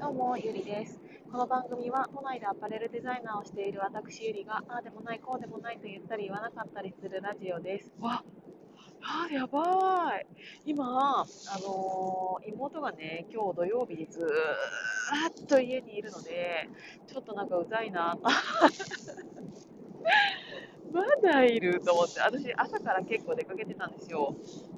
どうも、ゆりです。この番組は都内でアパレルデザイナーをしている私ゆりが、ああでもない、こうでもないと言ったり言わなかったりするラジオです。わあーやばい。今、あのー妹がね、今日土曜日にずーっと家にいるので、ちょっとなんかうざいな。まだいると思って、私、朝から結構出かけてたんですよ。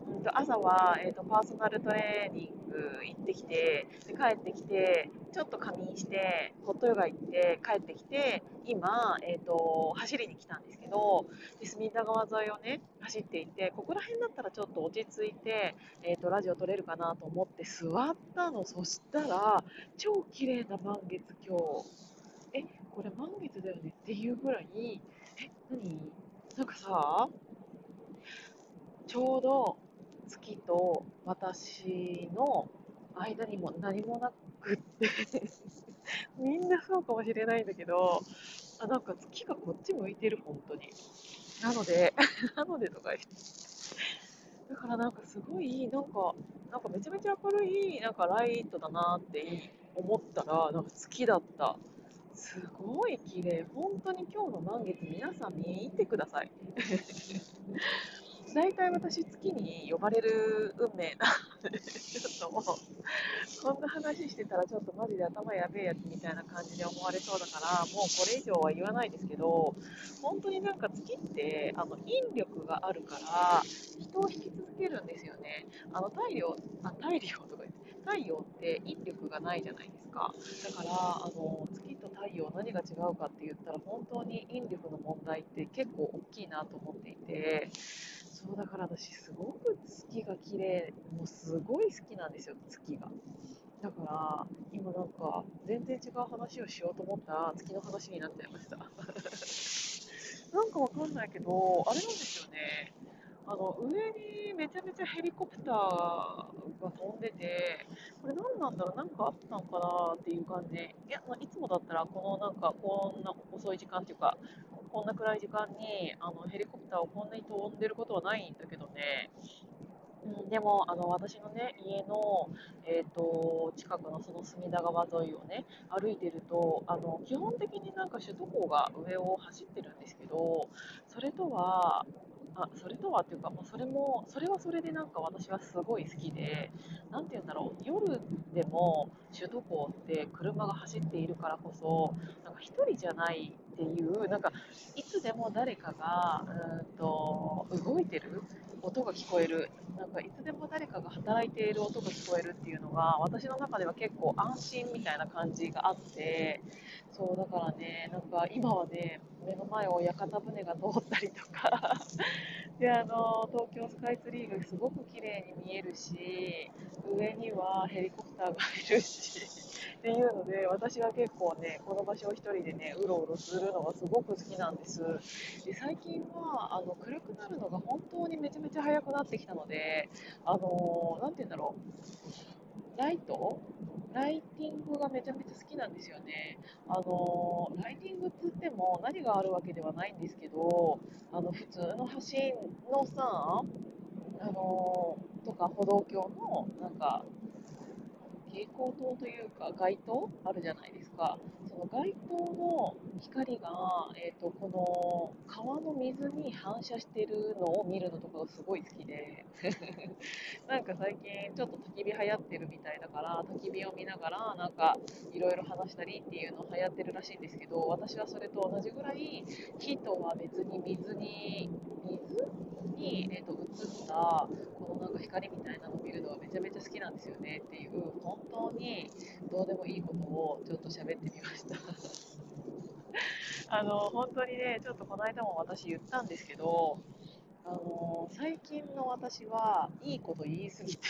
うんと朝は、えーと、パーソナルトレーニング行ってきて、で帰ってきて、ちょっと仮眠して、ホットヨガ行って、帰ってきて、今、えーと、走りに来たんですけど、で隅田川沿いをね、走っていて、ここら辺だったらちょっと落ち着いて、えーと、ラジオ撮れるかなと思って座ったの。そしたら、超綺麗な満月今日。え、これ満月だよね？っていうぐらい、え、何？なんかさ、ちょうど月と私の間にも何もなくって みんなそうかもしれないんだけど、あなんか月がこっち向いてる、本当に。なので、なのでとか言って。だからなんかすごい、なんか、なんかめちゃめちゃ明るい、なんかライトだなって思ったら、なんか月だった。すごい綺麗。本当に今日の満月、皆さん見てください。大体私、月に呼ばれる運命なので、ちょっともう、こんな話してたら、ちょっとマジで頭やべえやつみたいな感じで思われそうだから、もうこれ以上は言わないですけど、本当になんか月って、あの引力があるから、人を引き続けるんですよね。あの太陽、あ太陽とか言って、太陽って引力がないじゃないですか。だから、あの月と太陽何が違うかって言ったら、本当に引力の問題って結構大きいなと思っていて、そうだから私すごく月が綺麗もうすごい好きなんですよ月が。だから今なんか全然違う話をしようと思ったら月の話になっちゃいました。なんかわかんないけどあれなんですよね。あの上にめちゃめちゃヘリコプターが飛んでてこれ何なんだろうなんかあったのかなっていう感じいや、ま、いつもだったらこのなんかこんな遅い時間っていうかこんな暗い時間にあのヘリコプターをこんなに飛んでることはないんだけどね、うん、でもあの私のね家の、えーと、近くのその隅田川沿いをね歩いてるとあの基本的になんか首都高が上を走ってるんですけどそれとはあそれとはっていうか、まあ、それもそれはそれでなんか私はすごい好きで何て言うんだろう夜でも首都高って車が走っているからこそなんか1人じゃないっていうなんかいつでも誰かがうんと動いてる音が聞こえるなんかいつでも誰かが働いている音が聞こえるっていうのが私の中では結構安心みたいな感じがあってそうだからねなん今はね目の前を屋形船が通ったりとか。であの東京スカイツリーがすごく綺麗に見えるし上にはヘリコプターがいるし。っていうので私は結構ねこの場所を1人でねうろうろするのがすごく好きなんです。で最近はあの暗くなるのが本当にめちゃめちゃ早くなってきたのであの何て言うんだろう。ライト？ライティングがめちゃめちゃ好きなんですよね。あのライティングって言っても何があるわけではないんですけど、あの普通の橋のさ、あのとか歩道橋のなんか蛍光灯というか街灯あるじゃないですか。その街灯の光が、えーと、この川の水に反射してるのを見るのとかがすごい好きで なんか最近ちょっと焚き火流行ってるみたいだから焚き火を見ながらなんかいろいろ話したりっていうの流行ってるらしいんですけど私はそれと同じぐらい火とは別に水に、このなんか光みたいなのを見るのはめちゃめちゃ好きなんですよねっていう本当にどうでもいいことをちょっと喋ってみました。あの本当にねちょっとこの間も私言ったんですけどあの最近の私はいいこと言いすぎて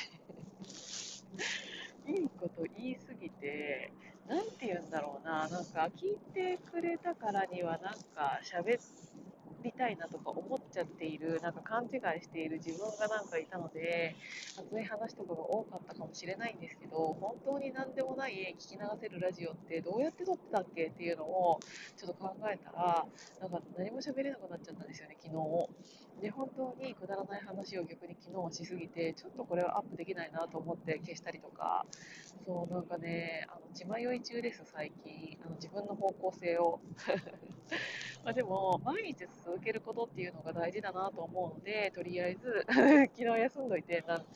いいこと言いすぎてなんて言うんだろうななんか聞いてくれたからにはなんか喋ってりたいなとか思っちゃっているなんか勘違いしている自分がなんかいたので熱い話とかが多かったかもしれないんですけど本当に何でもない聞き流せるラジオってどうやって撮ってたっけ？っていうのをちょっと考えたらなんか何も喋れなくなっちゃったんですよね昨日で、本当にくだらない話を逆に昨日はしすぎて、ちょっとこれはアップできないなと思って消したりとか、そう、なんかね、あの血迷い中です、最近。あの自分の方向性を。までも、毎日続受けることっていうのが大事だなと思うので、とりあえず 昨日休んどいてな、なんか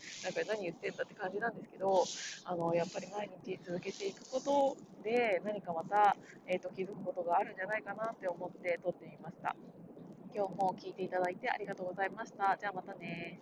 何言ってんだって感じなんですけど、あのやっぱり毎日続けていくことで、何かまた、えーと、気づくことがあるんじゃないかなって思って撮ってみました。今日も聞いていただいてありがとうございました。じゃあまたね。